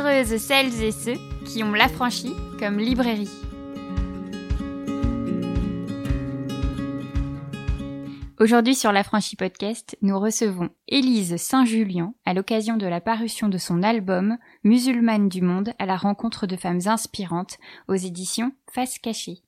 heureuses celles et ceux qui ont l'affranchi comme librairie. Aujourd'hui sur l'Affranchi Podcast, nous recevons Élise Saint-Julien à l'occasion de la parution de son album Musulmane du monde à la rencontre de femmes inspirantes aux éditions Face Cachée.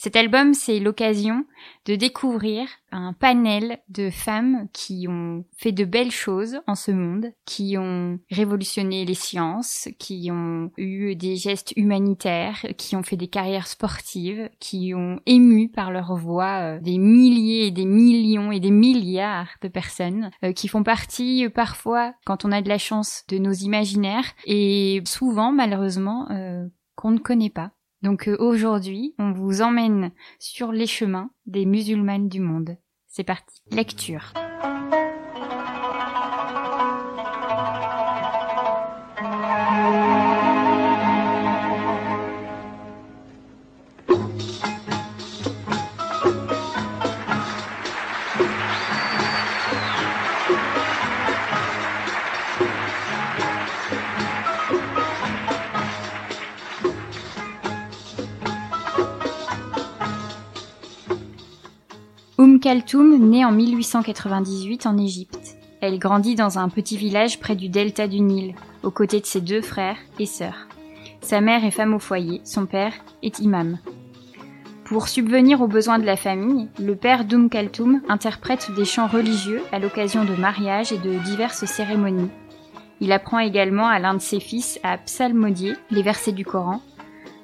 Cet album, c'est l'occasion de découvrir un panel de femmes qui ont fait de belles choses en ce monde, qui ont révolutionné les sciences, qui ont eu des gestes humanitaires, qui ont fait des carrières sportives, qui ont ému par leur voix euh, des milliers et des millions et des milliards de personnes, euh, qui font partie euh, parfois, quand on a de la chance, de nos imaginaires et souvent, malheureusement, qu'on ne connaît pas. Donc euh, aujourd'hui, on vous emmène sur les chemins des musulmanes du monde. C'est parti. Lecture. Kaltoum naît en 1898 en Égypte. Elle grandit dans un petit village près du delta du Nil, aux côtés de ses deux frères et sœurs. Sa mère est femme au foyer, son père est imam. Pour subvenir aux besoins de la famille, le père d'Oum Kaltoum interprète des chants religieux à l'occasion de mariages et de diverses cérémonies. Il apprend également à l'un de ses fils à psalmodier les versets du Coran.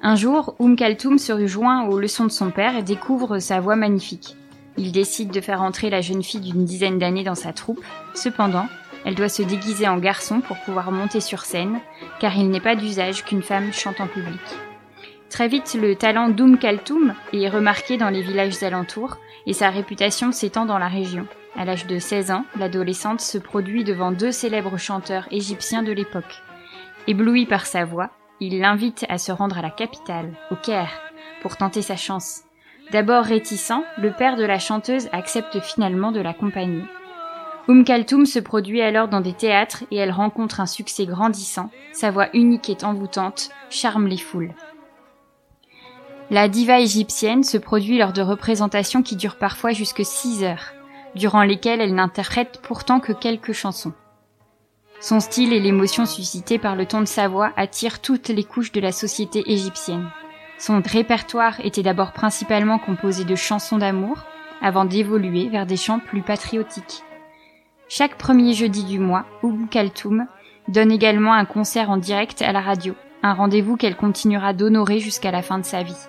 Un jour, Oum Kaltoum se joint aux leçons de son père et découvre sa voix magnifique. Il décide de faire entrer la jeune fille d'une dizaine d'années dans sa troupe. Cependant, elle doit se déguiser en garçon pour pouvoir monter sur scène, car il n'est pas d'usage qu'une femme chante en public. Très vite, le talent d'Oum Kaltoum est remarqué dans les villages alentours et sa réputation s'étend dans la région. À l'âge de 16 ans, l'adolescente se produit devant deux célèbres chanteurs égyptiens de l'époque. Ébloui par sa voix, il l'invite à se rendre à la capitale, au Caire, pour tenter sa chance. D'abord réticent, le père de la chanteuse accepte finalement de l'accompagner. Oum Kaltoum se produit alors dans des théâtres et elle rencontre un succès grandissant. Sa voix unique et envoûtante charme les foules. La diva égyptienne se produit lors de représentations qui durent parfois jusque 6 heures, durant lesquelles elle n'interprète pourtant que quelques chansons. Son style et l'émotion suscitée par le ton de sa voix attirent toutes les couches de la société égyptienne. Son répertoire était d'abord principalement composé de chansons d'amour, avant d'évoluer vers des chants plus patriotiques. Chaque premier jeudi du mois, Oum Kaltoum donne également un concert en direct à la radio, un rendez-vous qu'elle continuera d'honorer jusqu'à la fin de sa vie.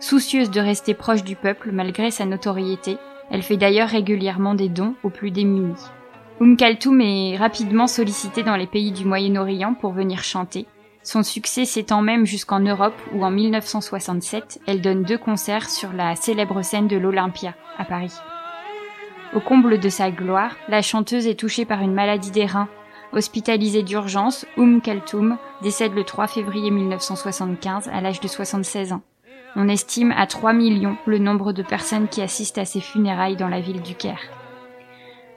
Soucieuse de rester proche du peuple malgré sa notoriété, elle fait d'ailleurs régulièrement des dons aux plus démunis. Oum Kaltoum est rapidement sollicitée dans les pays du Moyen-Orient pour venir chanter, son succès s'étend même jusqu'en Europe où en 1967, elle donne deux concerts sur la célèbre scène de l'Olympia, à Paris. Au comble de sa gloire, la chanteuse est touchée par une maladie des reins. Hospitalisée d'urgence, Oum Kaltoum décède le 3 février 1975 à l'âge de 76 ans. On estime à 3 millions le nombre de personnes qui assistent à ses funérailles dans la ville du Caire.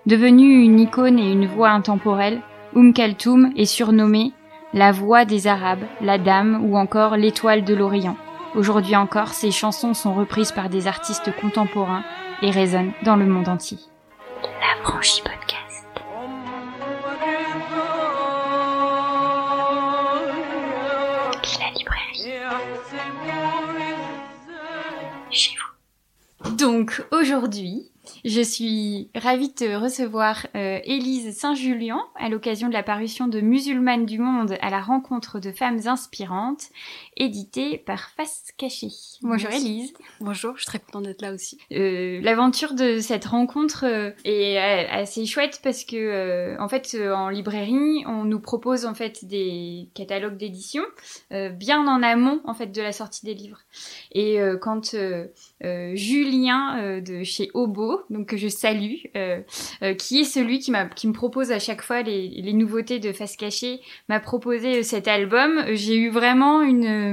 Devenue une icône et une voix intemporelle, Oum Kaltoum est surnommée la Voix des Arabes, La Dame ou encore L'Étoile de l'Orient. Aujourd'hui encore, ces chansons sont reprises par des artistes contemporains et résonnent dans le monde entier. La Franchie Podcast. La librairie? Chez vous. Donc aujourd'hui, je suis ravie de recevoir euh, Élise Saint-Julien à l'occasion de la parution de Musulmanes du Monde à la rencontre de femmes inspirantes, éditée par Face Cachée. Bonjour Élise. Bonjour, je suis très contente d'être là aussi. Euh, L'aventure de cette rencontre euh, est euh, assez chouette parce que euh, en fait en librairie on nous propose en fait des catalogues d'édition bien en amont en fait de la sortie des livres. Et quand Julien de chez Obo donc que je salue, euh, euh, qui est celui qui, m'a, qui me propose à chaque fois les, les nouveautés de Face Cachée, m'a proposé cet album. J'ai eu vraiment une,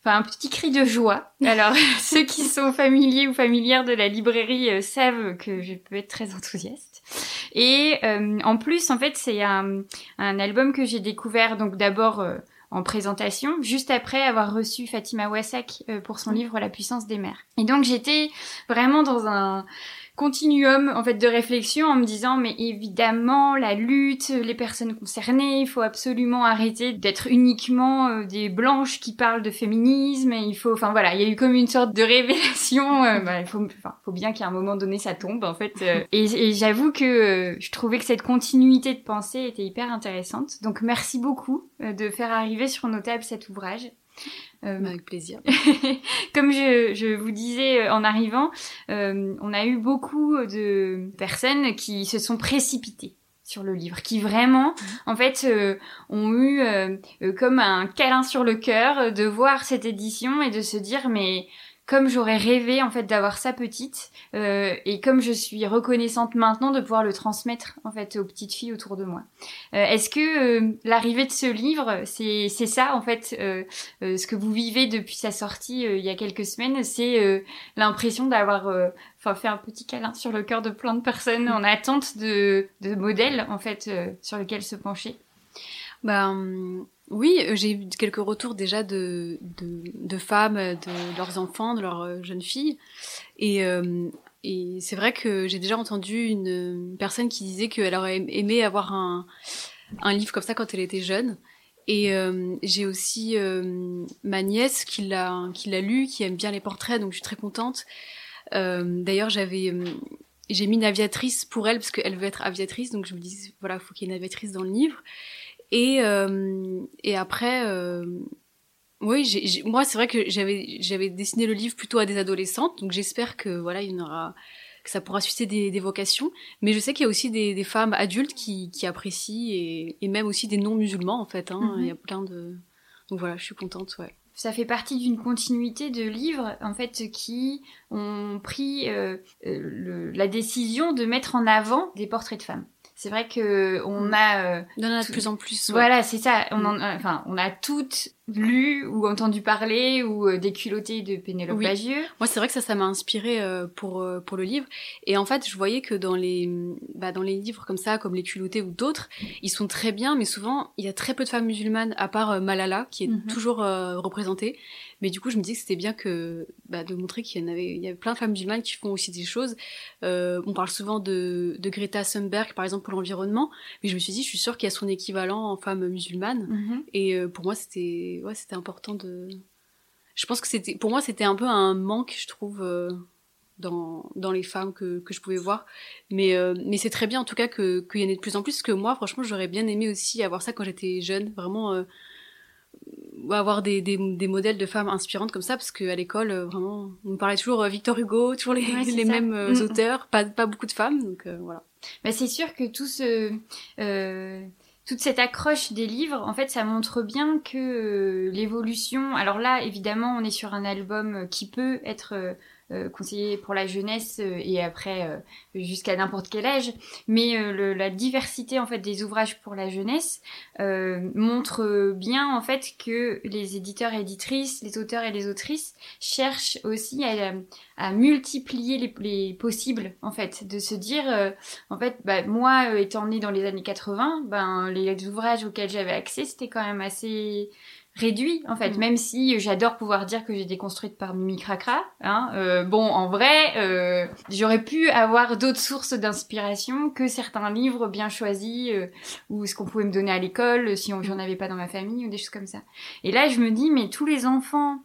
enfin un petit cri de joie. Alors ceux qui sont familiers ou familières de la librairie euh, savent que je peux être très enthousiaste. Et en plus, en fait, c'est un, un album que j'ai découvert donc d'abord en présentation, juste après avoir reçu Fatima Wassak pour son livre La puissance des mers. Et donc j'étais vraiment dans un continuum en fait de réflexion en me disant mais évidemment la lutte, les personnes concernées, il faut absolument arrêter d'être uniquement euh, des blanches qui parlent de féminisme et il faut enfin voilà, il y a eu comme une sorte de révélation euh, bah, il faut enfin, faut bien qu'à un moment donné ça tombe en fait euh. et, j'avoue que je trouvais que cette continuité de pensée était hyper intéressante. Donc merci beaucoup de faire arriver sur nos tables cet ouvrage. Euh, Avec plaisir. comme je, je, vous disais euh, en arrivant, euh, on a eu beaucoup de personnes qui se sont précipitées sur le livre, qui vraiment, mmh. en fait, ont eu comme un câlin sur le cœur de voir cette édition et de se dire mais comme j'aurais rêvé en fait d'avoir ça petite euh, et comme je suis reconnaissante maintenant de pouvoir le transmettre en fait aux petites filles autour de moi. Euh, Est-ce que euh, l'arrivée de ce livre, c'est ça en fait euh, euh, ce que vous vivez depuis sa sortie il y a quelques semaines, c'est l'impression d'avoir enfin fait un petit câlin sur le cœur de plein de personnes en attente de de modèles en fait sur lesquels se pencher? Ben oui, euh, j'ai eu quelques retours déjà de, de, femmes, de leurs enfants, de leurs euh, jeunes filles. Et, euh, et c'est vrai que j'ai déjà entendu une, personne qui disait qu'elle aurait aimé avoir un, un livre comme ça quand elle était jeune. Et j'ai aussi ma nièce qui l'a lu, qui aime bien les portraits, donc je suis très contente. D'ailleurs, j'avais j'ai mis une aviatrice pour elle parce qu'elle veut être aviatrice, donc je me dis voilà, faut qu'il y ait une aviatrice dans le livre. Et, euh, et après, euh, oui, moi c'est vrai que j'avais j'avais dessiné le livre plutôt à des adolescentes, donc j'espère que voilà il y aura que ça pourra susciter des, des vocations. Mais je sais qu'il y a aussi des, des femmes adultes qui, qui apprécient et, et, même aussi des non musulmans en fait. Hein, mm-hmm. Il y a plein de donc voilà, je suis contente, ouais ça fait partie d'une continuité de livres en fait qui ont pris euh, euh le, la décision de mettre en avant des portraits de femmes c'est vrai que on mm. a euh, en a de plus en plus voilà c'est ça on mm. en, enfin on a toutes lu ou entendu parler ou euh, des culottés de Pénélope oui. Bagieux moi c'est vrai que ça ça m'a inspiré euh, pour euh, pour le livre et en fait je voyais que dans les bah, dans les livres comme ça comme les culottés ou d'autres ils sont très bien mais souvent il y a très peu de femmes musulmanes à part euh, Malala qui est mm -hmm. toujours représentée mais du coup, je me dis que c'était bien que bah, de montrer qu'il y en avait, il y avait plein de femmes musulmanes qui font aussi des choses. Euh, on parle souvent de, de Greta Thunberg, par exemple, pour l'environnement, mais je me suis dit, je suis sûre qu'il y a son équivalent en femme musulmane. Mm -hmm. Et euh, pour moi, c'était, ouais, c'était important de. Je pense que c'était, pour moi, c'était un peu un manque, je trouve. Euh, dans, dans les femmes que, que je pouvais voir. Mais, euh, mais c'est très bien en tout cas qu'il y en ait de plus en plus, parce que moi, franchement, j'aurais bien aimé aussi avoir ça quand j'étais jeune, vraiment euh, avoir des, des, des, modèles de femmes inspirantes comme ça parce qu'à l'école vraiment on nous parlait toujours Victor Hugo toujours les, ouais, les mêmes mm -hmm. auteurs pas pas beaucoup de femmes donc voilà bah c'est sûr que tout ce toute cette accroche des livres, en fait, ça montre bien que l'évolution. Alors là, évidemment, on est sur un album qui peut être euh, conseiller pour la jeunesse euh, et après euh, jusqu'à n'importe quel âge. Mais euh, le, la diversité en fait des ouvrages pour la jeunesse montre bien en fait que les éditeurs et éditrices, les auteurs et les autrices cherchent aussi à, à multiplier les, les, possibles en fait, de se dire en fait bah, moi étant né dans les années 80, ben les ouvrages auxquels j'avais accès c'était quand même assez réduit en fait, mmh. même si j'adore pouvoir dire que j'ai été construite par Mimi Cracra. Hein, euh, bon, en vrai, euh, j'aurais pu avoir d'autres sources d'inspiration que certains livres bien choisis euh, ou ce qu'on pouvait me donner à l'école si j'en avais pas dans ma famille ou des choses comme ça. Et là, je me dis, mais tous les enfants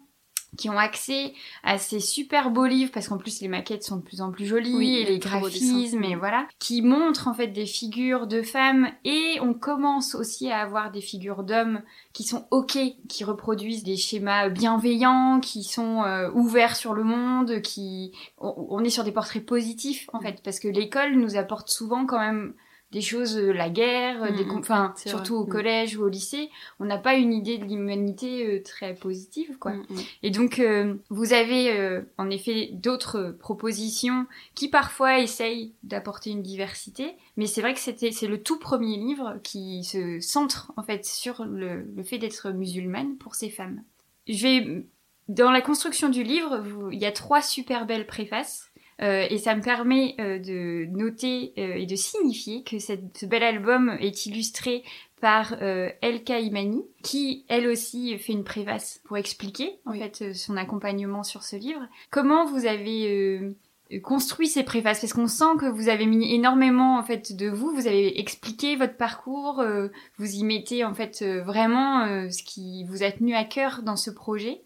qui ont accès à ces super beaux livres parce qu'en plus les maquettes sont de plus en plus jolies oui, et les graphismes et voilà qui montrent en fait des figures de femmes. Et on commence aussi à avoir des figures d'hommes qui sont ok qui reproduisent des schémas bienveillants qui sont euh, ouverts sur le monde qui on, on est sur des portraits positifs en fait parce que l'école nous apporte souvent quand même des choses, euh, la guerre, mmh, des, enfin surtout vrai. au mmh. collège ou au lycée, on n'a pas une idée de l'humanité euh, très positive, quoi. Mmh, Et donc euh, vous avez euh, en effet d'autres propositions qui parfois essayent d'apporter une diversité, mais c'est vrai que c'était c'est le tout premier livre qui se centre en fait sur le, le fait d'être musulmane pour ces femmes. Je vais dans la construction du livre, vous, il y a trois super belles préfaces et ça me permet de noter et de signifier que cette, ce bel album est illustré par Elka Imani, qui elle aussi fait une préface pour expliquer en fait son accompagnement sur ce livre. Comment vous avez construit ces préfaces parce qu'on sent que vous avez mis énormément en fait de vous, vous avez expliqué votre parcours, euh, vous y mettez en fait euh, vraiment euh, ce qui vous a tenu à cœur dans ce projet.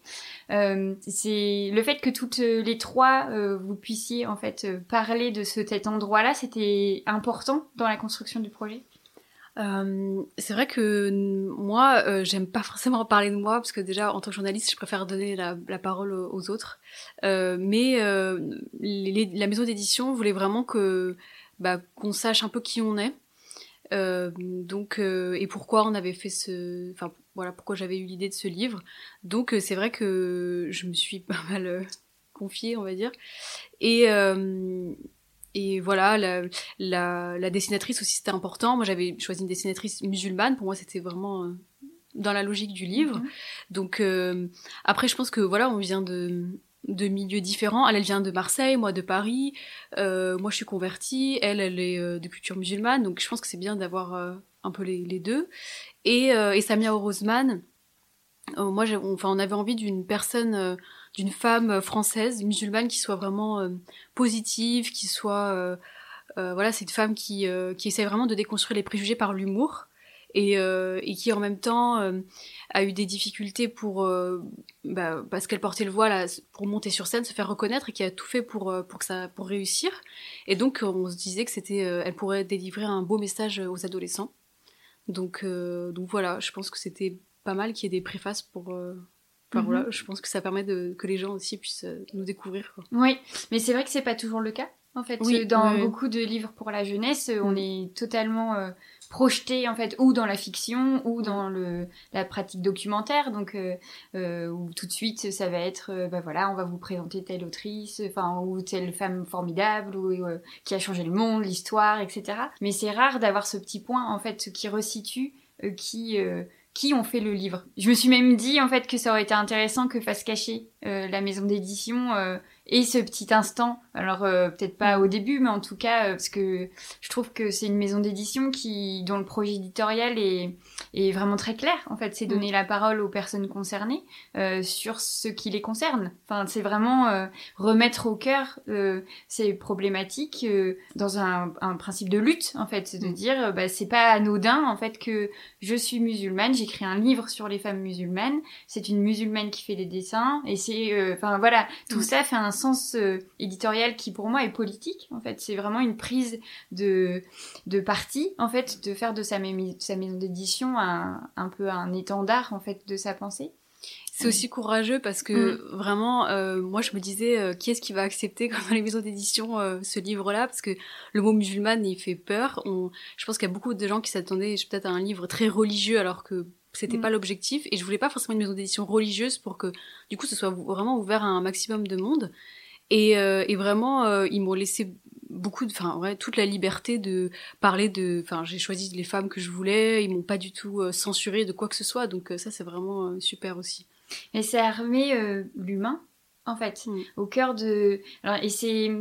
c'est le fait que toutes les trois vous puissiez en fait parler de cet endroit-là, c'était important dans la construction du projet? Euh, c'est vrai que moi, euh, j'aime pas forcément parler de moi parce que déjà, en tant que journaliste, je préfère donner la, parole aux autres. Euh, mais euh, les, la maison d'édition voulait vraiment que bah, qu'on sache un peu qui on est. Donc et pourquoi on avait fait ce, enfin voilà pourquoi j'avais eu l'idée de ce livre. Donc c'est vrai que je me suis pas mal confiée, on va dire. Et et voilà, la, la, la dessinatrice aussi c'était important. Moi j'avais choisi une dessinatrice musulmane, pour moi c'était vraiment euh, dans la logique du livre. Mhm. Donc euh, après je pense que voilà, on vient de, de milieux différents. Elle, elle vient de Marseille, moi de Paris. Euh, moi je suis convertie, elle, elle est euh, de culture musulmane. Donc je pense que c'est bien d'avoir un peu les, les deux. Et, et Samia Orozman, moi enfin, on avait envie d'une personne d'une femme française musulmane qui soit vraiment euh, positive, qui soit euh, euh, voilà, c'est une femme qui qui essaie vraiment de déconstruire les préjugés par l'humour et, et qui en même temps a eu des difficultés pour bah, parce qu'elle portait le voile pour monter sur scène, se faire reconnaître et qui a tout fait pour pour que ça pour réussir. Et donc on se disait que c'était elle pourrait délivrer un beau message aux adolescents. Donc donc voilà, je pense que c'était pas mal qu'il y ait des préfaces pour Mhm. je pense que ça permet de, que les gens aussi puissent euh, nous découvrir. Oui, mais c'est vrai que c'est pas toujours le cas. En fait, dans beaucoup de livres pour la jeunesse, on mm. est totalement euh, projeté en fait ou dans la fiction ou dans le la pratique documentaire. Donc, euh, où tout de suite, ça va être, bah voilà, on va vous présenter telle autrice, enfin ou telle femme formidable ou qui a changé le monde, l'histoire, etc. Mais c'est rare d'avoir ce petit point en fait qui resitue, qui qui ont fait le livre. Je me suis même dit en fait que ça aurait été intéressant que fasse cacher euh, la maison d'édition euh, et ce petit instant. Alors euh, peut-être pas au début, mais en tout cas parce que je trouve que c'est une maison d'édition qui dont le projet éditorial est, est vraiment très clair. En fait, c'est donner mm. la parole aux personnes concernées sur ce qui les concerne. Enfin, c'est vraiment remettre au cœur ces problématiques dans un, un, principe de lutte. En fait, c'est de mm. dire bah, c'est pas anodin en fait que je suis musulmane, j'écris un livre sur les femmes musulmanes. C'est une musulmane qui fait des dessins et c'est euh, enfin voilà, tout mm. ça fait un sens euh, éditorial qui pour moi est politique. En fait, c'est vraiment une prise de de parti, en fait, de faire de sa, sa maison d'édition un, un peu un étendard en fait de sa pensée. C'est aussi courageux parce que mm. vraiment, euh, moi je me disais, qui est-ce qui va accepter comme dans les maisons d'édition ce livre-là? Parce que le mot musulmane, il fait peur. On... Je pense qu'il y a beaucoup de gens qui s'attendaient peut-être à un livre très religieux alors que c'était mm. pas l'objectif et je voulais pas forcément une maison d'édition religieuse pour que du coup ce soit vraiment ouvert à un maximum de monde et, euh, et vraiment euh, ils m'ont laissé beaucoup de enfin ouais toute la liberté de parler de enfin j'ai choisi les femmes que je voulais ils m'ont pas du tout euh, censuré de quoi que ce soit donc ça c'est vraiment super aussi mais c'est armé l'humain en fait mm. au cœur de alors et c'est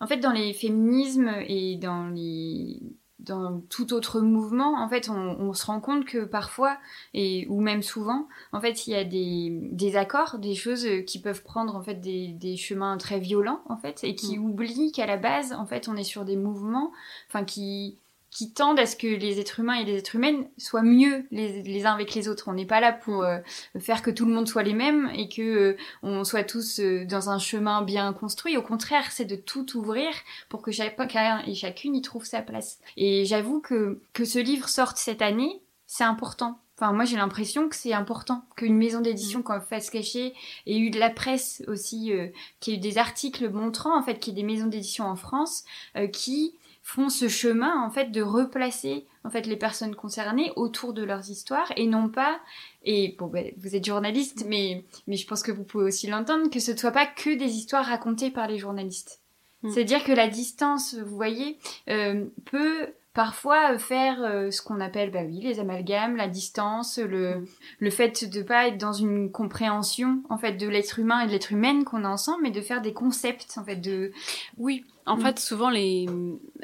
en fait dans les féminismes et dans les dans tout autre mouvement, en fait, on, on, se rend compte que parfois, et ou même souvent, en fait, il y a des, des accords, des choses qui peuvent prendre en fait des, des chemins très violents, en fait, et qui mm. oublient qu'à la base, en fait, on est sur des mouvements, enfin, qui qui tendent à ce que les êtres humains et les êtres humaines soient mieux les, uns avec les autres. On n'est pas là pour euh, faire que tout le monde soit les mêmes et que euh, on soit tous euh, dans un chemin bien construit. Au contraire, c'est de tout ouvrir pour que chacun et chacune y trouve sa place. Et j'avoue que que ce livre sorte cette année, c'est important. Enfin, moi, j'ai l'impression que c'est important qu'une maison d'édition comme Face Cachée ait eu de la presse aussi, qui ait eu des articles montrant en fait qu'il y a des maisons d'édition en France qui font ce chemin en fait de replacer en fait les personnes concernées autour de leurs histoires et non pas et bon ben, vous êtes journaliste mais mais je pense que vous pouvez aussi l'entendre que ce ne soit pas que des histoires racontées par les journalistes. Mm. C'est-à-dire que la distance, vous voyez, euh, peut parfois faire ce qu'on appelle bah oui les amalgames la distance le, le fait de pas être dans une compréhension en fait de l'être humain et de l'être humaine qu'on a ensemble mais de faire des concepts en fait de oui en mm. fait, souvent, les...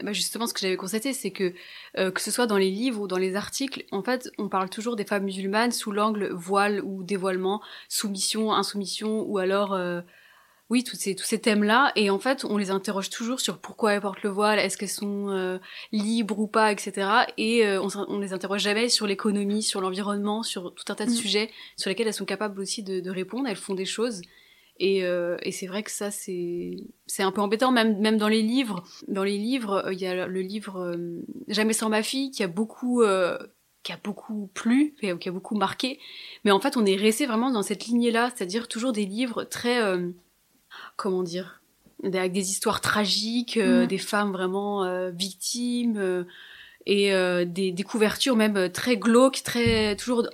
Bah, justement, ce que j'avais constaté, c'est que, euh, que ce soit dans les livres ou dans les articles, en fait, on parle toujours des femmes musulmanes sous l'angle voile ou dévoilement, soumission, insoumission, ou alors, euh, oui, tous ces, tous ces thèmes-là. Et en fait, on les interroge toujours sur pourquoi elles portent le voile, est-ce qu'elles sont euh, libres ou pas, etc. Et on, on les interroge jamais sur l'économie, sur l'environnement, sur tout un tas de mm. sujets sur lesquels elles sont capables aussi de, de répondre. Elles font des choses. Et, euh, et c'est vrai que ça, c'est c'est un peu embêtant, même même dans les livres. Dans les livres, euh, il y a le livre euh, Jamais sans ma fille qui a beaucoup qui a beaucoup plu, qui a beaucoup marqué. Mais en fait, on est resté vraiment dans cette lignée-là, c'est-à-dire toujours des livres très comment dire, avec des histoires tragiques, mm. des femmes vraiment victimes et des, des couvertures même très glauques, très toujours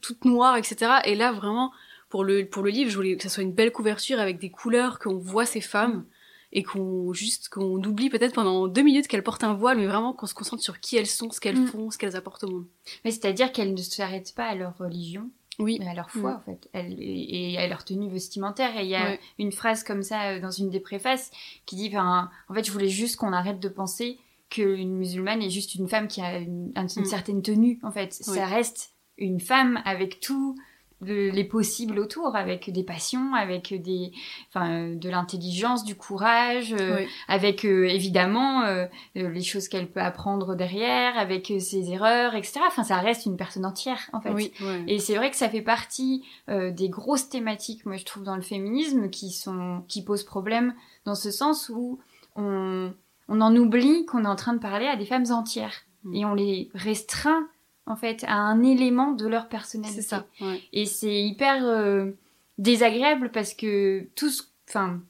toutes noires, etc. Et là, vraiment pour le, pour le livre, je voulais que ça soit une belle couverture avec des couleurs, qu'on voit ces femmes et qu'on juste qu'on oublie peut-être pendant deux minutes qu'elles portent un voile, mais vraiment qu'on se concentre sur qui elles sont, ce qu'elles mm. font, ce qu'elles apportent au monde. Mais c'est-à-dire qu'elles ne s'arrêtent pas à leur religion, oui. mais à leur foi mm. en fait, et à leur tenue vestimentaire. Et il y a une phrase comme ça euh, dans une des préfaces qui dit, en fait, je voulais juste qu'on arrête de penser qu'une musulmane est juste une femme qui a une, mm. certaine tenue. En fait, ça reste une femme avec tout les possibles autour, avec des passions, avec des, enfin, de l'intelligence, du courage, euh, avec euh, évidemment euh, les choses qu'elle peut apprendre derrière, avec ses erreurs, etc. Enfin, ça reste une personne entière en fait. Et c'est vrai que ça fait partie des grosses thématiques, moi je trouve, dans le féminisme qui sont, qui posent problème dans ce sens où on, on en oublie qu'on est en train de parler à des femmes entières mm. et on les restreint en fait, à un élément de leur personnalité. C'est ça. Et c'est hyper euh, désagréable parce que tout ce... Enfin,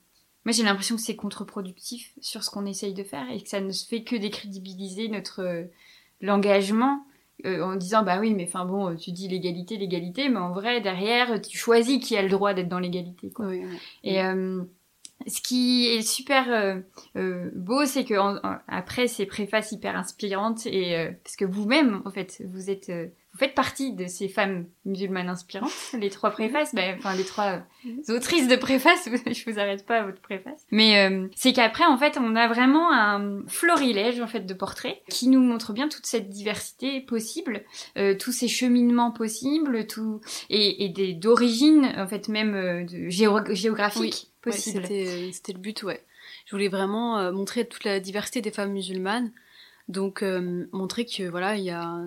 moi j'ai l'impression que c'est contre-productif sur ce qu'on essaye de faire et que ça ne se fait que décrédibiliser notre euh, l'engagement euh, en disant bah oui mais enfin bon tu dis l'égalité l'égalité mais en vrai derrière tu choisis qui a le droit d'être dans l'égalité quoi. Et ce qui est super euh, euh, beau, c'est que après ces préfaces hyper inspirantes et euh, parce que vous-même, en fait, vous êtes, vous faites partie de ces femmes musulmanes inspirantes. Les trois préfaces, ben, enfin les trois autrices de préfaces, je vous arrête pas à votre préface. Mais c'est qu'après, en fait, on a vraiment un florilège en fait de portraits qui nous montre bien toute cette diversité possible, tous ces cheminements possibles, tout et, et d'origine en fait même de géographique. Euh, c'était le but, ouais. Je voulais vraiment euh, montrer toute la diversité des femmes musulmanes. Donc euh, montrer que voilà, il y a,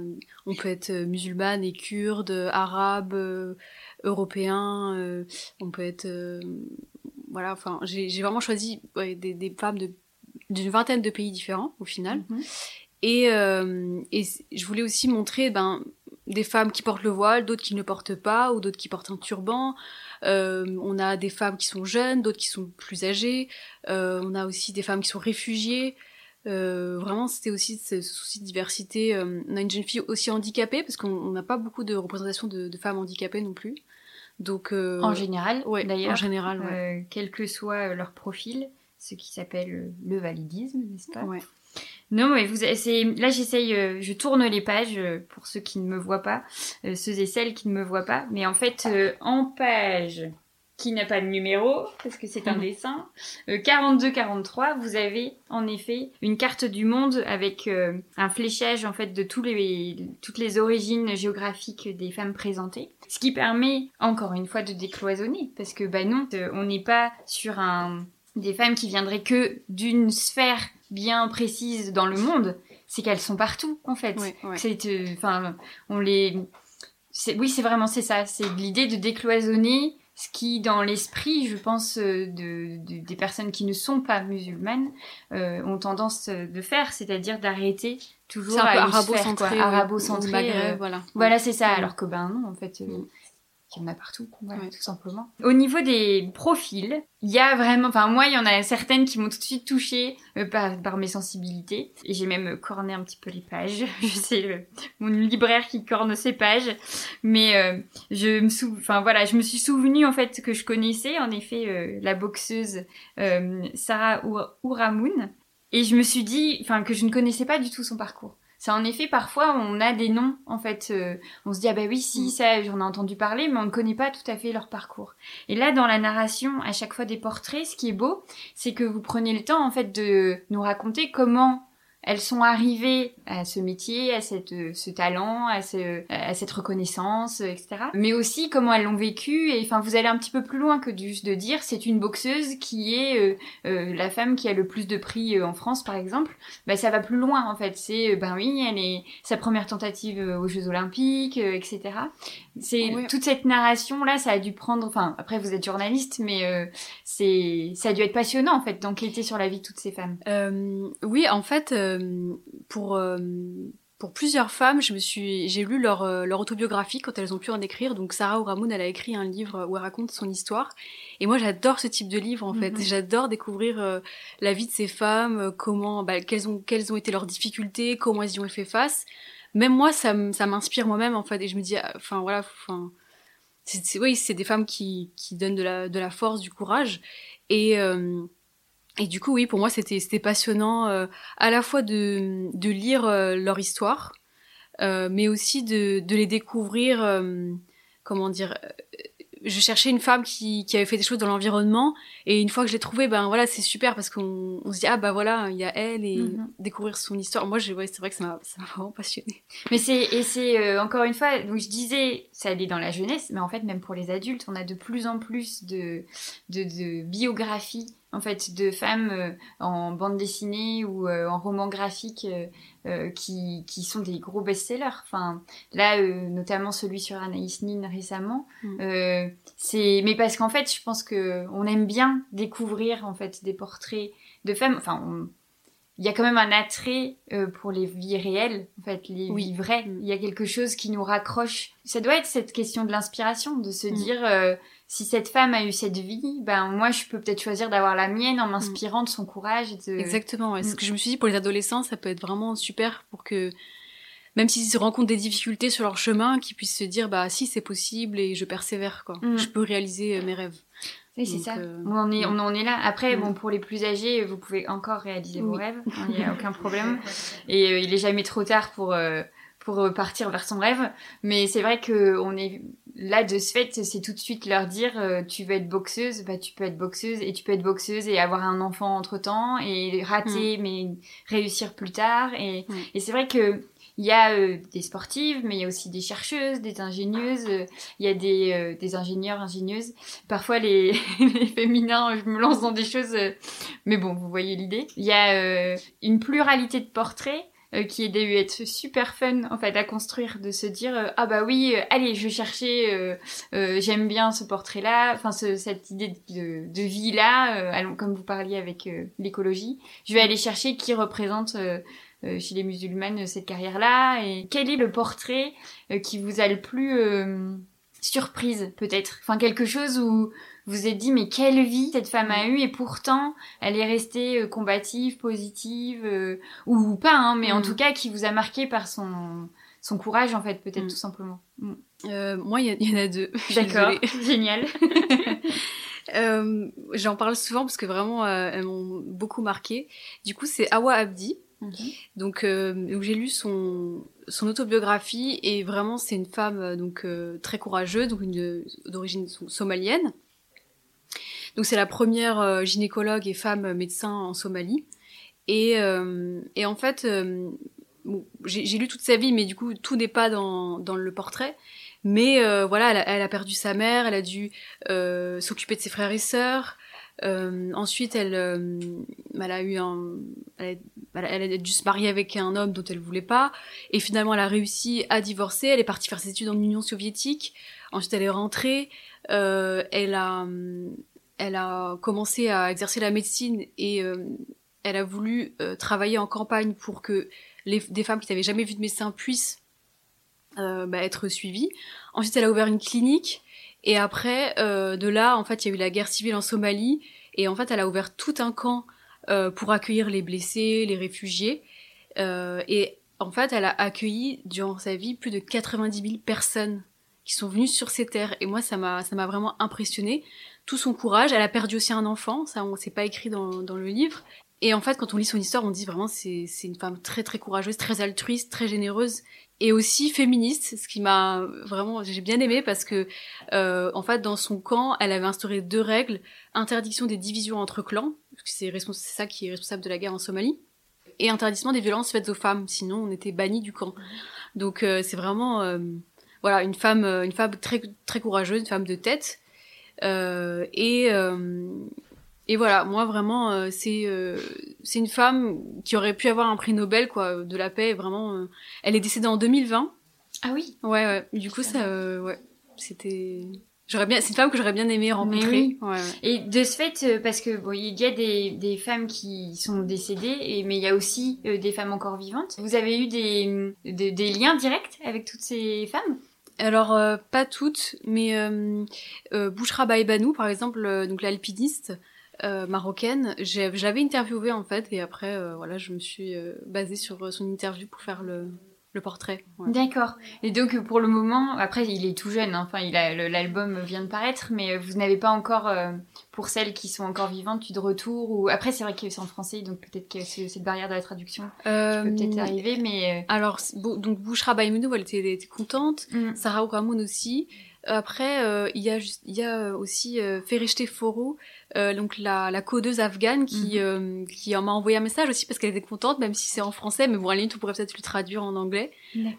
on peut être musulmane et kurde, arabe, européen, on peut être, voilà, enfin, j'ai vraiment choisi des, femmes d'une vingtaine de pays différents au final. Mhm. Et, et je voulais aussi montrer ben, des femmes qui portent le voile, d'autres qui ne portent pas, ou d'autres qui portent un turban, euh, on a des femmes qui sont jeunes, d'autres qui sont plus âgées. Euh, on a aussi des femmes qui sont réfugiées. Euh, vraiment, c'était aussi ce souci de diversité. on a une jeune fille aussi handicapée parce qu'on n'a pas beaucoup de représentation de, femmes handicapées non plus. Donc en général, ouais, d'ailleurs, en général, quel que soit leur profil, ce qui s'appelle le validisme, n'est-ce pas? Non, mais vous, là j'essaye, euh, je tourne les pages euh, pour ceux qui ne me voient pas, euh, ceux et celles qui ne me voient pas. Mais en fait, en page qui n'a pas de numéro parce que c'est un dessin, 42-43, vous avez en effet une carte du monde avec un fléchage en fait de tous les, toutes les origines géographiques des femmes présentées, ce qui permet encore une fois de décloisonner parce que bah non, on n'est pas sur un des femmes qui viendraient que d'une sphère bien précise dans le monde, c'est qu'elles sont partout en fait. C'est, euh, enfin, on les, oui, c'est vraiment c'est ça, c'est l'idée de décloisonner ce qui, dans l'esprit, je pense, euh, de, des personnes qui ne sont pas musulmanes, euh, ont tendance de faire, c'est-à-dire d'arrêter toujours à arabo-centré, arabo-centré, voilà. Voilà, c'est ça. Alors que ben non, en fait, qu'il y en a partout, tout simplement. Au niveau des profils, il y a vraiment, enfin moi, il y en a certaines qui m'ont tout de suite touchée euh, par, par, mes sensibilités. Et j'ai même corné un petit peu les pages. C'est mon libraire qui corne ses pages. Mais euh, je me sou... enfin voilà, je me suis souvenue en fait que je connaissais en effet euh, la boxeuse Sarah Ouramoun et je me suis dit, enfin, que je ne connaissais pas du tout son parcours. C'est en effet parfois on a des noms en fait, euh, on se dit ah bah oui si mm. ça j'en ai entendu parler mais on ne connaît pas tout à fait leur parcours. Et là dans la narration à chaque fois des portraits, ce qui est beau, c'est que vous prenez le temps en fait de nous raconter comment elles sont arrivées à ce métier, à cette, ce talent, à, ce, à cette reconnaissance, etc. Mais aussi comment elles l'ont vécu. Et enfin, vous allez un petit peu plus loin que juste de dire c'est une boxeuse qui est euh, euh, la femme qui a le plus de prix euh, en France, par exemple. Bah, ça va plus loin en fait. C'est ben oui, elle est sa première tentative aux Jeux Olympiques, etc. C'est toute cette narration là, ça a dû prendre. Enfin, après vous êtes journaliste, mais c'est ça a dû être passionnant en fait d'enquêter sur la vie de toutes ces femmes. oui, en fait euh, pour euh, pour plusieurs femmes, je me suis, j'ai lu leur, euh, leur autobiographie quand elles ont pu en écrire. Donc Sarah Ouramoun, elle a écrit un livre où elle raconte son histoire. Et moi, j'adore ce type de livre en fait. Mhm. J'adore découvrir la vie de ces femmes, comment, bah, quelles ont quelles ont été leurs difficultés, comment elles y ont fait face. Même moi, ça, m'inspire moi-même en fait. Et je me dis, ah, enfin voilà, enfin, c'est, oui, c'est des femmes qui qui donnent de la de la force, du courage. Et et du coup, oui, pour moi, c'était c'était passionnant euh, à la fois de, de lire euh, leur histoire, euh, mais aussi de, de les découvrir, comment dire, je cherchais une femme qui, qui avait fait des choses dans l'environnement et une fois que je l'ai trouvée ben voilà c'est super parce qu'on on se dit ah bah voilà il y a elle et mhm. découvrir son histoire moi je ouais, c'est vrai que ça m'a ça m'a vraiment passionné mais c'est et c'est encore une fois donc je disais ça allait dans la jeunesse mais en fait même pour les adultes on a de plus en plus de de, de biographies en fait de femmes euh, en bande dessinée ou euh, en roman graphique euh, qui, qui, sont des gros best-sellers. Enfin, là, notamment celui sur Anaïs Nin récemment. Mm. C'est, mais parce qu'en fait, je pense que on aime bien découvrir en fait des portraits de femmes. Enfin, il y a quand même un attrait pour les vies réelles, en fait, les vies vraies. Mm. Il y a quelque chose qui nous raccroche. Ça doit être cette question de l'inspiration, de se mm. dire si cette femme a eu cette vie, ben moi je peux peut-être choisir d'avoir la mienne en m'inspirant de son courage. Et de... Exactement. Ouais. Ce que je me suis dit pour les adolescents, ça peut être vraiment super pour que même s'ils se rencontrent des difficultés sur leur chemin, qu'ils puissent se dire bah si c'est possible et je persévère quoi. Mm. Je peux réaliser euh, mes rêves. Oui, c'est ça. Euh, on, en est, on en est là. Après, mm. bon, pour les plus âgés, vous pouvez encore réaliser vos rêves. Il n'y a aucun problème. Et euh, il est jamais trop tard pour pour partir vers son rêve. Mais c'est vrai que on est là de ce fait, c'est tout de suite leur dire euh, tu veux être boxeuse, bah tu peux être boxeuse et tu peux être boxeuse et avoir un enfant entre temps et rater mm. mais réussir plus tard. Et, mm. et c'est vrai que il y a euh, des sportives, mais il y a aussi des chercheuses, des ingénieuses, il y a des, euh, des ingénieurs, ingénieuses. Parfois, les, les, féminins, je me lance dans des choses, mais bon, vous voyez l'idée. Il y a une pluralité de portraits euh, qui est dû être super fun en fait à construire de se dire euh, ah bah oui euh, allez je vais chercher j'aime bien ce portrait là enfin cette idée de, de vie là comme vous parliez avec l'écologie. Je vais aller chercher qui représente chez les musulmanes cette carrière là et quel est le portrait qui vous a le plus surprise peut-être? Enfin quelque chose où vous êtes dit mais quelle vie cette femme a eue et pourtant elle est restée euh, combative, positive euh, ou pas hein, mais en mm. tout cas qui vous a marqué par son son courage en fait peut-être mm. tout simplement. Mm. Euh, moi il y, en a deux. D'accord, génial. J'en parle souvent parce que vraiment elles m'ont beaucoup marqué. Du coup c'est Awa Abdi. Mm-hmm. Donc, j'ai lu son, son autobiographie et vraiment c'est une femme donc très courageuse, donc d'origine somalienne, donc c'est la première euh, gynécologue et femme médecin en Somalie. Et, euh, en fait, euh, j'ai lu toute sa vie, mais du coup tout n'est pas dans, dans le portrait. Mais voilà, elle a, perdu sa mère, elle a dû s'occuper de ses frères et sœurs. ensuite, elle, elle a eu elle a, dû se marier avec un homme dont elle voulait pas, et finalement elle a réussi à divorcer. Elle est partie faire ses études en Union soviétique. Ensuite, elle est rentrée. elle a, elle a commencé à exercer la médecine et euh, elle a voulu euh, travailler en campagne pour que les, des femmes qui n'avaient jamais vu de médecin puissent euh, bah, être suivies. Ensuite, elle a ouvert une clinique et après, de là, en fait, il y a eu la guerre civile en Somalie et en fait, elle a ouvert tout un camp pour accueillir les blessés, les réfugiés. et en fait, elle a accueilli durant sa vie plus de 90 000 personnes qui sont venues sur ces terres. Et moi, ça m'a, ça m'a vraiment impressionné tout son courage. Elle a perdu aussi un enfant, ça on s'est pas écrit dans, dans, le livre. Et en fait, quand on lit son histoire, on dit vraiment c'est c'est une femme très très courageuse, très altruiste, très généreuse et aussi féministe, ce qui m'a vraiment j'ai bien aimé parce que euh, en fait dans son camp, elle avait instauré deux règles interdiction des divisions entre clans, c'est c'est ça qui est responsable de la guerre en Somalie, et interdiction des violences faites aux femmes, sinon on était banni du camp. Donc euh, c'est vraiment euh, voilà une femme une femme très très courageuse, une femme de tête. Euh, et et voilà, moi vraiment, euh, c'est euh, c'est une femme qui aurait pu avoir un prix Nobel quoi de la paix. Vraiment, euh, elle est décédée en 2020. Ah oui. Ouais, ouais. Du coup, ça, ouais, c'était. J'aurais bien, c'est une femme que j'aurais bien aimé rencontrer. Oui. Ouais, ouais. Et de ce fait, parce que bon, il y a des, des femmes qui sont décédées, et, mais il y a aussi euh, des femmes encore vivantes. Vous avez eu des, des, des liens directs avec toutes ces femmes? Alors euh, pas toutes, mais euh, euh, Bouchra par exemple, euh, donc l'alpiniste euh, marocaine, j'avais interviewé en fait, et après euh, voilà, je me suis basée sur son interview pour faire le, le portrait. ouais. D'accord. Et donc euh, pour le moment, après il est tout jeune, hein, enfin il a l'album vient de paraître, mais euh, vous n'avez pas encore, euh, pour celles qui sont encore vivantes, eu de retour ou après c'est vrai que c'est en français, donc peut-être que c'est- cette barrière de la traduction Euh, peut peut-être arriver, mais Alors, donc Bouchra Baïmounou, elle était, contente. mm. Sarah Ramon aussi. Après, euh, il y a y a aussi euh, Ferishte Foro, euh, donc la, la codeuse afghane qui, euh, qui m'a envoyé un message aussi parce qu'elle était contente, même si c'est en français. Mais bon, à la limite, on pourrait peut-être le traduire en anglais.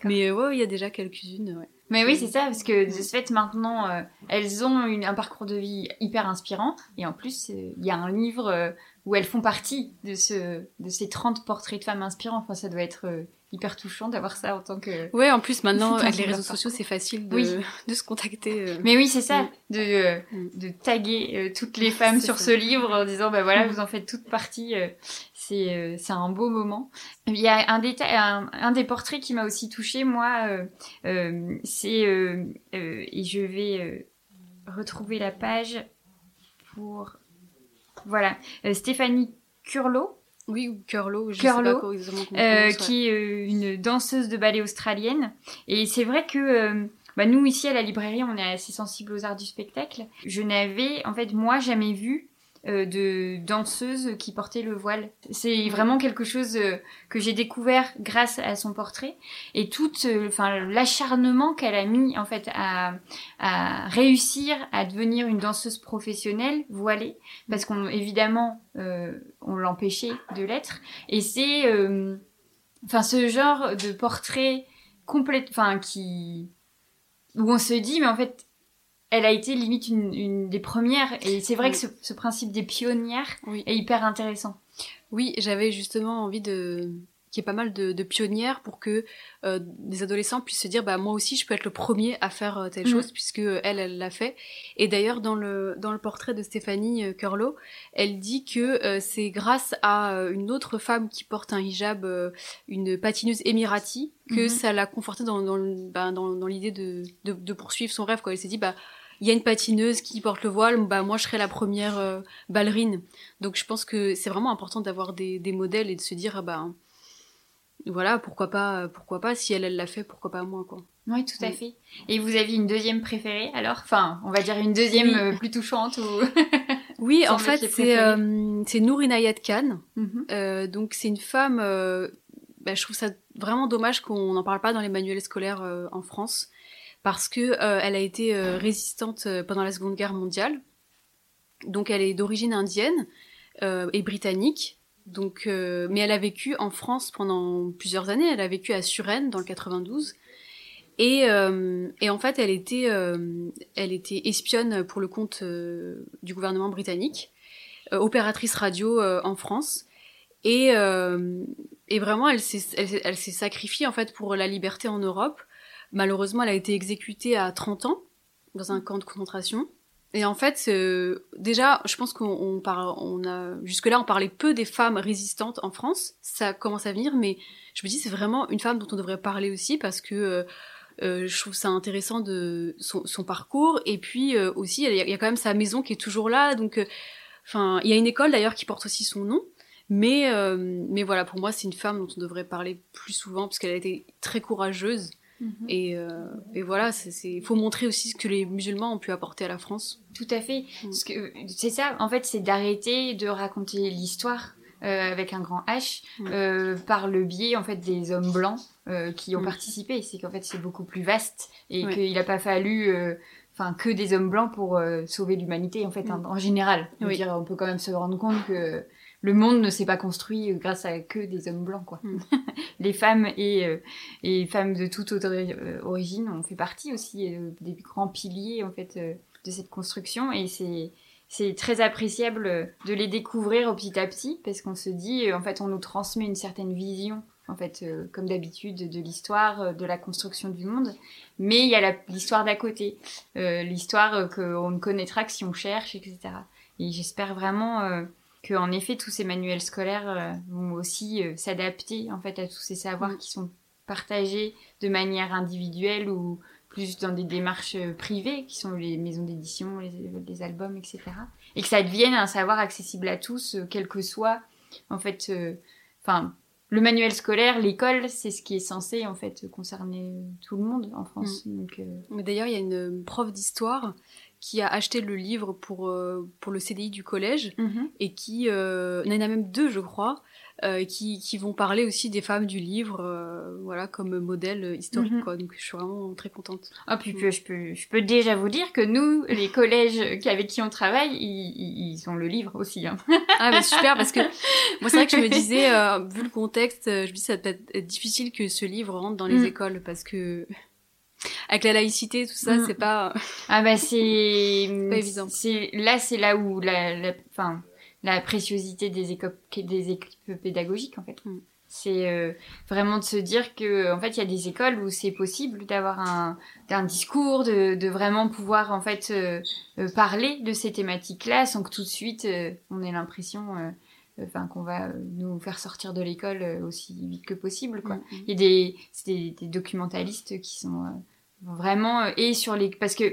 Mais euh, ouais, il y a déjà quelques-unes. Ouais. Mais oui, c'est ça, parce que de ce fait, maintenant, euh, elles ont une- un parcours de vie hyper inspirant. Et en plus, euh, il y a un livre euh, où elles font partie de, ce, de ces 30 portraits de femmes inspirants. Enfin, ça doit être euh, hyper touchant d'avoir ça en tant que... Ouais, en plus maintenant avec les réseaux sociaux, c'est facile de, Oui. de se contacter. euh. Mais oui, c'est ça, de, euh, Mm. de taguer euh, toutes les femmes sur ça. ce livre en disant, bah voilà, Mm. vous en faites toute partie. euh, c'est euh, c'est un beau moment. Il y a un détail, un, un des portraits qui m'a aussi touchée, moi, euh, euh, c'est euh, euh, et je vais euh, retrouver la page pour voilà Stéphanie Curlo Oui, ou Curlo, je Curlo, sais pas exactement comment euh, qui est euh, une danseuse de ballet australienne. Et c'est vrai que euh, bah, nous, ici, à la librairie, on est assez sensible aux arts du spectacle. Je n'avais, en fait, moi, jamais vu de danseuse qui portait le voile. C'est vraiment quelque chose euh, que j'ai découvert grâce à son portrait et tout euh, l'acharnement qu'elle a mis en fait à, réussir à devenir une danseuse professionnelle voilée parce qu'on évidemment euh, on l'empêchait de l'être et c'est euh, enfin ce genre de portrait complète enfin qui où on se dit mais en fait elle a été limite une, une des premières et c'est vrai Oui. que ce, ce principe des pionnières Oui. est hyper intéressant Oui, j'avais justement envie de qu'il y ait pas mal de, de pionnières pour que euh, des adolescents puissent se dire bah moi aussi je peux être le premier à faire euh, telle Mhm. chose puisque elle elle l'a fait et d'ailleurs dans le dans le portrait de Stéphanie euh, Curlo elle dit que euh, c'est grâce à une autre femme qui porte un hijab euh, une patineuse émirati que Mhm. ça l'a confortée dans dans bah, dans, dans l'idée de, de de poursuivre son rêve quoi elle s'est dit bah il y a une patineuse qui porte le voile, bah moi je serai la première euh, ballerine. Donc je pense que c'est vraiment important d'avoir des, des modèles et de se dire ah bah voilà pourquoi pas pourquoi pas si elle elle l'a fait pourquoi pas moi quoi. oui tout à Oui. fait et vous avez une deuxième préférée alors? Enfin on va dire une deuxième Oui. euh, plus touchante ou Oui en fait c'est euh, c'est Nour Inayat Khan. Mhm. Euh, donc c'est une femme bah, je trouve ça vraiment dommage qu'on n'en parle pas dans les manuels scolaires en France parce que euh, elle a été euh, résistante euh, pendant la Seconde Guerre mondiale. Donc elle est d'origine indienne euh, et britannique. Donc, euh, mais elle a vécu en France pendant plusieurs années. Elle a vécu à Suresnes dans le 92. Et, et en fait, elle était, elle était espionne pour le compte du gouvernement britannique, opératrice radio en France. Et, euh, et vraiment, elle s'est sacrifiée en fait pour la liberté en Europe. Malheureusement, elle a été exécutée à 30 ans dans un camp de concentration. Et en fait, euh, déjà, je pense qu'on on parle, on a jusque-là, on parlait peu des femmes résistantes en France. Ça commence à venir, mais je me dis c'est vraiment une femme dont on devrait parler aussi parce que euh, euh, je trouve ça intéressant de son, parcours. Et puis aussi, il y, y a quand même sa maison qui est toujours là. Donc, enfin, il y a une école d'ailleurs qui porte aussi son nom. Mais, mais voilà, pour moi, c'est une femme dont on devrait parler plus souvent parce qu'elle a été très courageuse. Mhm. Et, euh, et voilà, il faut montrer aussi ce que les musulmans ont pu apporter à la France. Tout à fait. Mm. C'est ça, en fait, c'est d'arrêter de raconter l'histoire euh, avec un grand H, Mm. euh, par le biais en fait des hommes blancs qui ont Mm. participé. C'est qu'en fait c'est beaucoup plus vaste et Ouais. qu'il n'a pas fallu, enfin que des hommes blancs pour euh, sauver l'humanité en fait en, général. Oui. dire, on peut quand même se rendre compte que le monde ne s'est pas construit grâce à que des hommes blancs quoi. Mm. Les femmes et euh, et femmes de toute autre euh, origine ont fait partie aussi euh, des grands piliers en fait euh, de cette construction et c'est c'est très appréciable euh, de les découvrir au petit à petit parce qu'on se dit euh, en fait on nous transmet une certaine vision en fait euh, comme d'habitude de l'histoire euh, de la construction du monde mais il y a l'histoire d'à côté euh, l'histoire euh, qu'on ne connaîtra que si on cherche etc et j'espère vraiment euh, que en effet tous ces manuels scolaires euh, vont aussi euh, s'adapter en fait à tous ces savoirs Mm. qui sont partagés de manière individuelle ou plus dans des démarches euh, privées qui sont les maisons d'édition, les, les albums, etc. Et que ça devienne un savoir accessible à tous, quel que soit en fait, enfin le manuel scolaire, l'école, c'est ce qui est censé en fait concerner tout le monde en France. Donc, euh, Mais D'ailleurs, il y a une prof d'histoire qui a acheté le livre pour, euh, pour le CDI du collège et qui, euh, il y en a même deux, je crois, euh, qui, qui vont parler aussi des femmes du livre, euh, voilà, comme modèle historique, Mhm. quoi. Donc, je suis vraiment très contente. Ah, puis je, peux, je peux déjà vous dire que nous, les collèges avec qui on travaille, ils, ils, ont le livre aussi. Hein. Ah, mais super, parce que moi, c'est vrai que je me disais, euh, vu le contexte, euh, je me dis, ça va peut être difficile que ce livre rentre dans les Mm. écoles, parce que avec la laïcité, tout ça, Mm. c'est pas. Ah bah c'est Pas évident. C'est là c'est là où la la enfin la préciosité des équipes des équipes pédagogiques en fait. Mm. C'est euh, vraiment de se dire que en fait il y a des écoles où c'est possible d'avoir un un discours de de vraiment pouvoir en fait euh, euh, parler de ces thématiques là sans que tout de suite euh, on ait l'impression euh, enfin qu'on va euh, nous faire sortir de l'école euh, aussi vite que possible quoi. Mm. Il y a des, c'est des, des documentalistes qui sont euh, vraiment et sur les parce que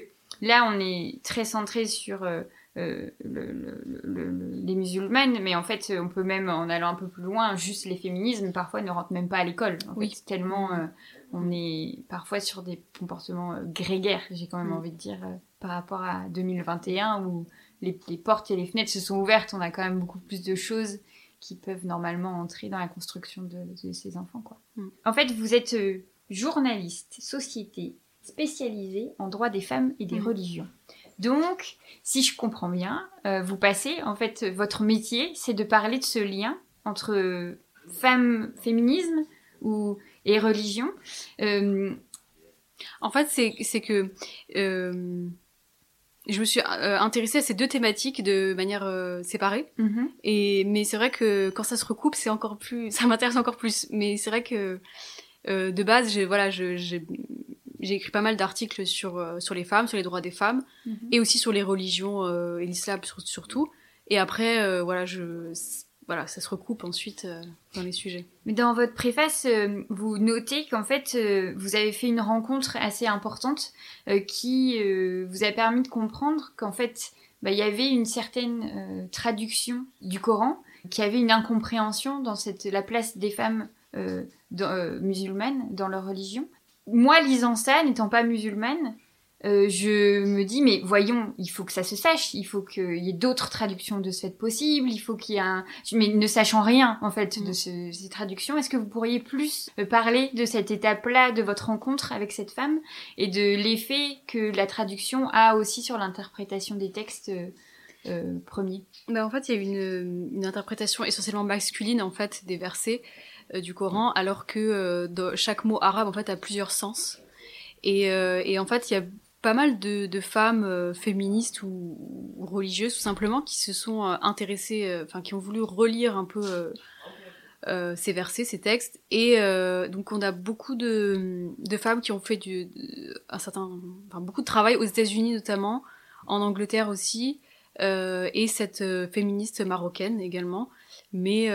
là on est très centré sur euh, le, le- le- le- les musulmanes, mais en fait on peut même en allant un peu plus loin, juste les féminismes parfois ne rentrent même pas à l'école. En Oui. fait, tellement euh, on est parfois sur des comportements grégaires, j'ai quand même Mm. envie de dire euh, par rapport à 2021 où les, les portes et les fenêtres se sont ouvertes, on a quand même beaucoup plus de choses qui peuvent normalement entrer dans la construction de, de ces enfants. Quoi. Mm. En fait, vous êtes euh, journaliste, société, spécialisée en droit des femmes et des Mm. religions. Donc, si je comprends bien, euh, vous passez, en fait, votre métier, c'est de parler de ce lien entre euh, femme, féminisme ou, et religion. Euh, En fait, c'est c'est que euh, je me suis euh, intéressée à ces deux thématiques de manière euh, séparée. mhm. Et mais c'est vrai que quand ça se recoupe, c'est encore plus, ça m'intéresse encore plus. Mais c'est vrai que euh, de base, j'ai voilà, j'ai écrit pas mal d'articles sur euh, sur les femmes, sur les droits des femmes, Mhm. et aussi sur les religions euh, et l'islam sur- surtout. Et après, euh, voilà, je voilà, ça se recoupe ensuite euh, dans les sujets. Mais dans votre préface, euh, vous notez qu'en fait, euh, vous avez fait une rencontre assez importante qui vous a permis de comprendre qu'en fait, bah, il y avait une certaine traduction du Coran, qui avait une incompréhension dans cette, la place des femmes musulmanes dans leur religion. Moi, lisant ça, n'étant pas musulmane, euh, je me dis, mais voyons, il faut que ça se sache, il faut qu'il y ait d'autres traductions de ce fait possible, il faut qu'il y ait un... Mais ne sachant rien, en fait, de Mm. ce- ces traductions, est-ce que vous pourriez plus euh, parler de cette étape-là, de votre rencontre avec cette femme, et de l'effet que la traduction a aussi sur l'interprétation des textes euh, premiers? Bah, en fait, il y a une, une interprétation essentiellement masculine en fait des versets euh, du Coran, alors que dans- chaque mot arabe en fait a plusieurs sens. Et, euh, et en fait, il y a pas mal de, de femmes euh, féministes ou, ou religieuses tout simplement qui se sont euh, intéressées, euh, enfin qui ont voulu relire un peu euh, ces versets, ces textes. Et euh, donc on a beaucoup de, de femmes qui ont fait du, un certain, enfin, beaucoup de travail aux États-Unis notamment, en Angleterre aussi, euh, et cette féministe marocaine également. Mais,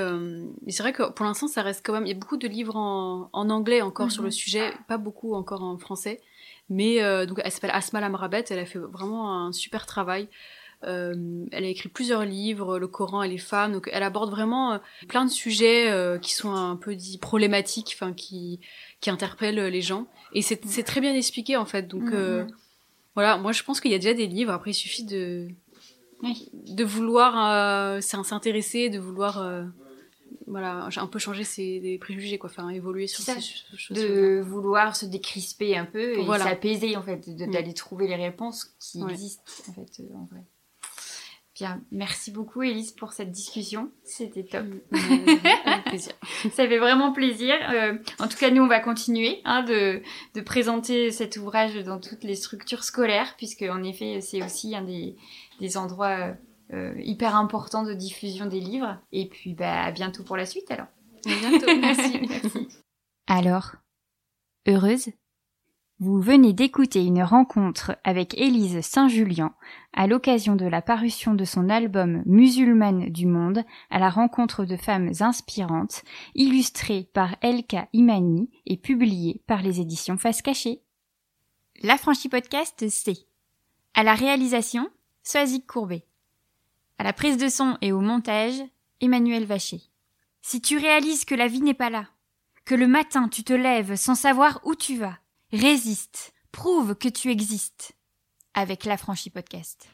mais c'est vrai que pour l'instant, ça reste quand même. Il y a beaucoup de livres en, en anglais encore sur Mhm. le sujet, pas beaucoup encore en français. Mais euh, donc, elle s'appelle Asma Lamrabet, elle a fait vraiment un super travail. Euh, elle a écrit plusieurs livres, le Coran et les femmes. Donc, elle aborde vraiment euh, plein de sujets euh, qui sont un peu dits problématiques, enfin qui qui interpellent les gens. Et c'est c'est très bien expliqué en fait. Donc Mhm. euh, voilà, moi je pense qu'il y a déjà des livres. Après, il suffit de Oui. de vouloir s'in- s'intéresser, de vouloir voilà, un peu changer ses préjugés, quoi, faire évoluer sur ça, choses. De vouloir se décrisper un peu et s'apaiser, en fait, mm. d'aller trouver les réponses qui existent, en fait, en vrai. Bien, merci beaucoup Elise pour cette discussion. C'était top. Avec plaisir. Ça fait vraiment plaisir. Euh, en tout cas, nous, on va continuer hein, de, de, présenter cet ouvrage dans toutes les structures scolaires, puisque en effet, c'est aussi un des, des endroits euh, hyper importants de diffusion des livres. Et puis, bah, à bientôt pour la suite alors. À bientôt. merci. merci. Alors, heureuse vous venez d'écouter une rencontre avec Élise Saint-Julien à l'occasion de la parution de son album Musulmane du monde à la rencontre de femmes inspirantes, illustré par Elka Imani et publié par les éditions Face Cachée. La franchise podcast, c'est à la réalisation, Soazic Courbet. À la prise de son et au montage, Emmanuel Vacher. Si tu réalises que la vie n'est pas là, que le matin tu te lèves sans savoir où tu vas, Résiste, prouve que tu existes avec l'affranchi podcast.